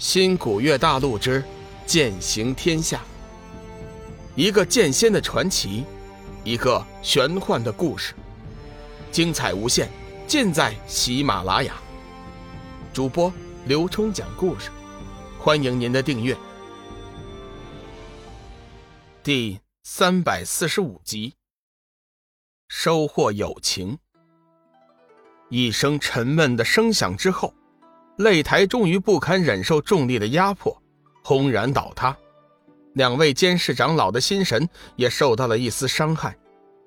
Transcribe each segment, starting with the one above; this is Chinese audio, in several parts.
新古月大陆之剑行天下，一个剑仙的传奇，一个玄幻的故事，精彩无限，尽在喜马拉雅。主播刘冲讲故事，欢迎您的订阅。第三百四十五集，收获友情。一声沉闷的声响之后。擂台终于不堪忍受重力的压迫，轰然倒塌。两位监视长老的心神也受到了一丝伤害，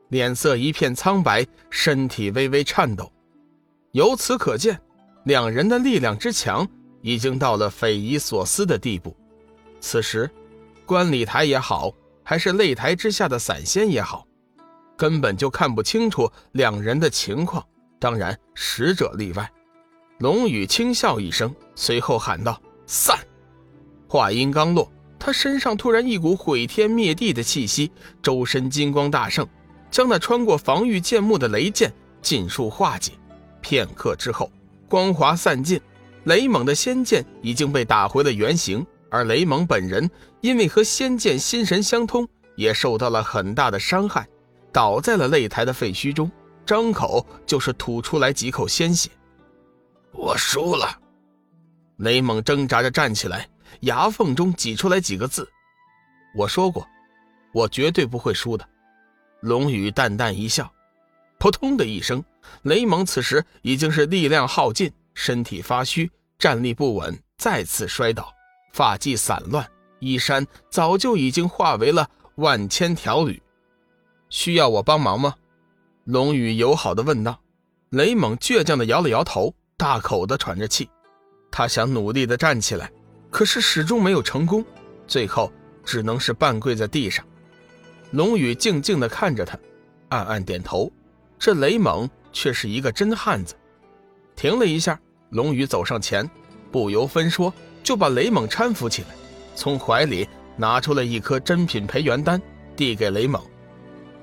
脸色一片苍白，身体微微颤抖。由此可见，两人的力量之强已经到了匪夷所思的地步。此时，观礼台也好，还是擂台之下的散仙也好，根本就看不清楚两人的情况。当然，使者例外。龙宇轻笑一声，随后喊道：“散！”话音刚落，他身上突然一股毁天灭地的气息，周身金光大盛，将那穿过防御剑幕的雷剑尽数化解。片刻之后，光华散尽，雷猛的仙剑已经被打回了原形，而雷猛本人因为和仙剑心神相通，也受到了很大的伤害，倒在了擂台的废墟中，张口就是吐出来几口鲜血。我输了，雷猛挣扎着站起来，牙缝中挤出来几个字：“我说过，我绝对不会输的。”龙宇淡淡一笑，扑通的一声，雷猛此时已经是力量耗尽，身体发虚，站立不稳，再次摔倒，发髻散乱，衣衫早就已经化为了万千条缕。需要我帮忙吗？龙宇友好的问道。雷猛倔强的摇了摇头。大口的喘着气，他想努力的站起来，可是始终没有成功，最后只能是半跪在地上。龙宇静静的看着他，暗暗点头。这雷猛却是一个真汉子。停了一下，龙宇走上前，不由分说就把雷猛搀扶起来，从怀里拿出了一颗珍品培元丹，递给雷猛：“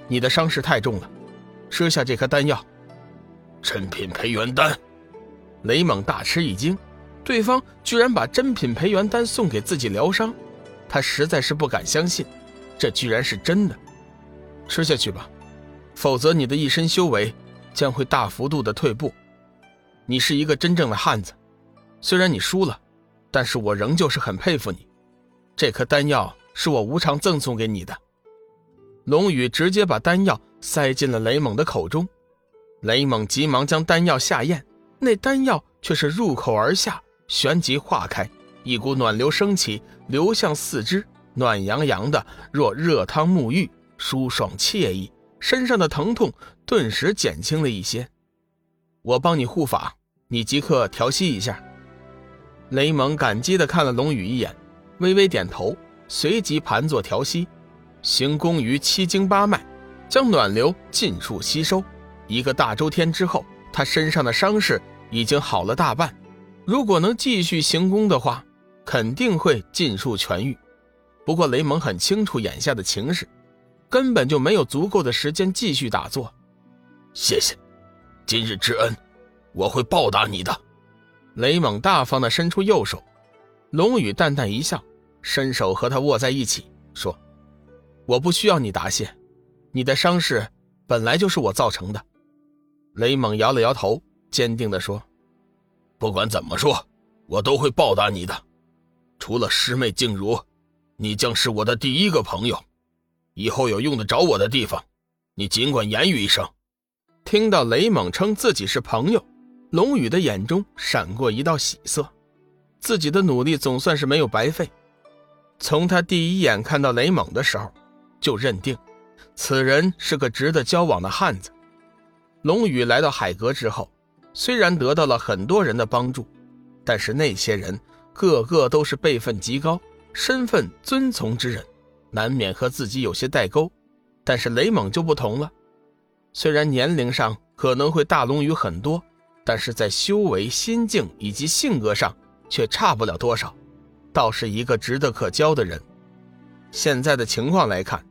你的伤势太重了，吃下这颗丹药。”珍品培元丹。雷猛大吃一惊，对方居然把珍品培元丹送给自己疗伤，他实在是不敢相信，这居然是真的。吃下去吧，否则你的一身修为将会大幅度的退步。你是一个真正的汉子，虽然你输了，但是我仍旧是很佩服你。这颗丹药是我无偿赠送给你的。龙宇直接把丹药塞进了雷猛的口中，雷猛急忙将丹药下咽。那丹药却是入口而下，旋即化开，一股暖流升起，流向四肢，暖洋洋的，若热汤沐浴，舒爽惬意。身上的疼痛顿时减轻了一些。我帮你护法，你即刻调息一下。雷蒙感激地看了龙宇一眼，微微点头，随即盘坐调息，行功于七经八脉，将暖流尽数吸收。一个大周天之后。他身上的伤势已经好了大半，如果能继续行宫的话，肯定会尽数痊愈。不过雷蒙很清楚眼下的情势，根本就没有足够的时间继续打坐。谢谢，今日之恩，我会报答你的。雷蒙大方地伸出右手，龙宇淡淡一笑，伸手和他握在一起，说：“我不需要你答谢，你的伤势本来就是我造成的。”雷猛摇了摇头，坚定地说：“不管怎么说，我都会报答你的。除了师妹静茹，你将是我的第一个朋友。以后有用得着我的地方，你尽管言语一声。”听到雷猛称自己是朋友，龙宇的眼中闪过一道喜色，自己的努力总算是没有白费。从他第一眼看到雷猛的时候，就认定此人是个值得交往的汉子。龙宇来到海阁之后，虽然得到了很多人的帮助，但是那些人个个都是辈分极高、身份尊崇之人，难免和自己有些代沟。但是雷猛就不同了，虽然年龄上可能会大龙宇很多，但是在修为、心境以及性格上却差不了多少，倒是一个值得可交的人。现在的情况来看，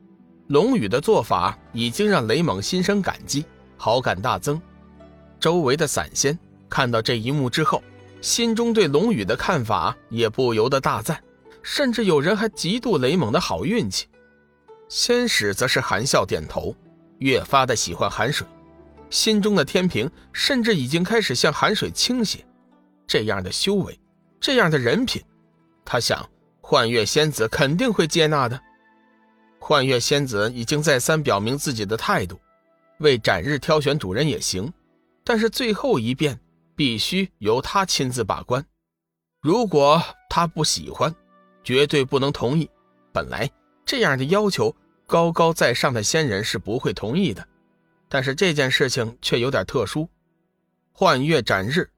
龙宇的做法已经让雷猛心生感激。好感大增，周围的散仙看到这一幕之后，心中对龙宇的看法也不由得大赞，甚至有人还嫉妒雷猛的好运气。仙使则是含笑点头，越发的喜欢寒水，心中的天平甚至已经开始向寒水倾斜。这样的修为，这样的人品，他想幻月仙子肯定会接纳的。幻月仙子已经再三表明自己的态度，为斩日挑选主人也行，但是最后一遍必须由他亲自把关。如果他不喜欢，绝对不能同意。本来这样的要求，高高在上的仙人是不会同意的。但是这件事情却有点特殊，幻月斩日，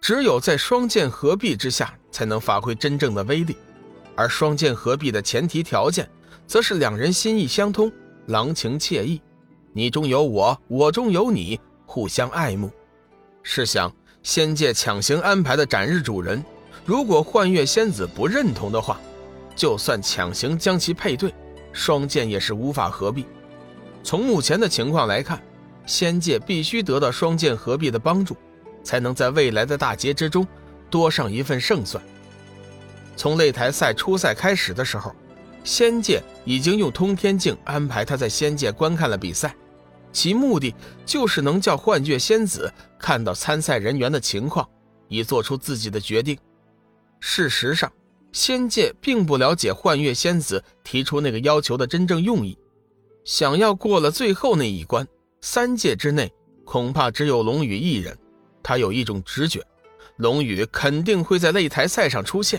只有在双剑合璧之下才能发挥真正的威力，而双剑合璧的前提条件。则是两人心意相通，郎情妾意，你中有我，我中有你，互相爱慕。试想，仙界强行安排的斩日主人，如果幻月仙子不认同的话，就算强行将其配对，双剑也是无法合璧。从目前的情况来看，仙界必须得到双剑合璧的帮助，才能在未来的大劫之中多上一份胜算。从擂台赛初赛开始的时候。仙界已经用通天镜安排他在仙界观看了比赛，其目的就是能叫幻月仙子看到参赛人员的情况，以做出自己的决定。事实上，仙界并不了解幻月仙子提出那个要求的真正用意。想要过了最后那一关，三界之内恐怕只有龙宇一人。他有一种直觉，龙宇肯定会在擂台赛上出现。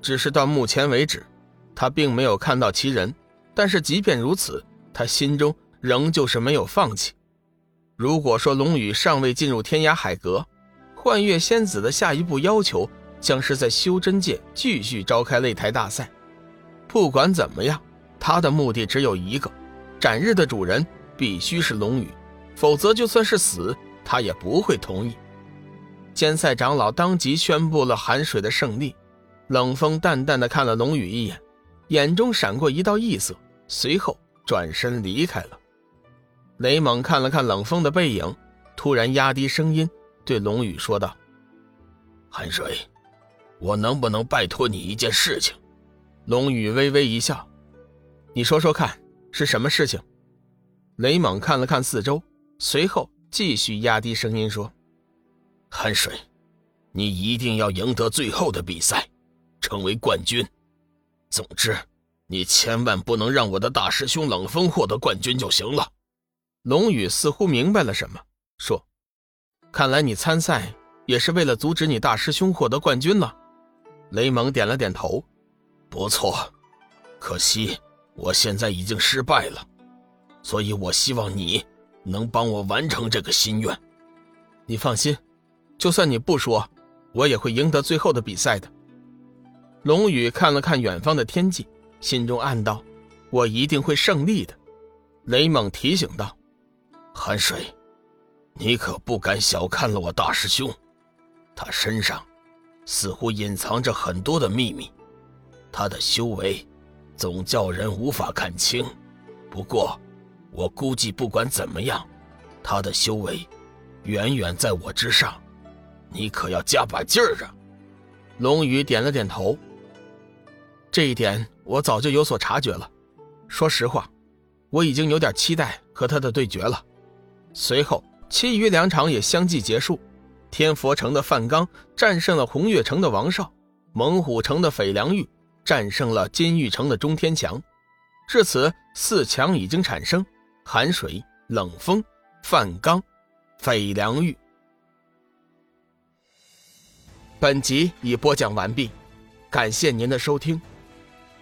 只是到目前为止。他并没有看到其人，但是即便如此，他心中仍旧是没有放弃。如果说龙宇尚未进入天涯海阁，幻月仙子的下一步要求将是在修真界继续召开擂台大赛。不管怎么样，他的目的只有一个：斩日的主人必须是龙宇，否则就算是死，他也不会同意。监赛长老当即宣布了寒水的胜利。冷风淡淡的看了龙宇一眼。眼中闪过一道异色，随后转身离开了。雷猛看了看冷风的背影，突然压低声音对龙宇说道：“寒水，我能不能拜托你一件事情？”龙宇微微一笑：“你说说看，是什么事情？”雷猛看了看四周，随后继续压低声音说：“寒水，你一定要赢得最后的比赛，成为冠军。”总之，你千万不能让我的大师兄冷风获得冠军就行了。龙宇似乎明白了什么，说：“看来你参赛也是为了阻止你大师兄获得冠军了。”雷蒙点了点头：“不错，可惜我现在已经失败了，所以我希望你能帮我完成这个心愿。你放心，就算你不说，我也会赢得最后的比赛的。”龙宇看了看远方的天际，心中暗道：“我一定会胜利的。”雷猛提醒道：“寒水，你可不敢小看了我大师兄，他身上似乎隐藏着很多的秘密，他的修为总叫人无法看清。不过，我估计不管怎么样，他的修为远远在我之上，你可要加把劲儿啊！”龙宇点了点头。这一点我早就有所察觉了。说实话，我已经有点期待和他的对决了。随后，其余两场也相继结束。天佛城的范刚战胜了红月城的王少，猛虎城的斐良玉战胜了金玉城的钟天强。至此，四强已经产生：寒水、冷风、范刚、斐良玉。本集已播讲完毕，感谢您的收听。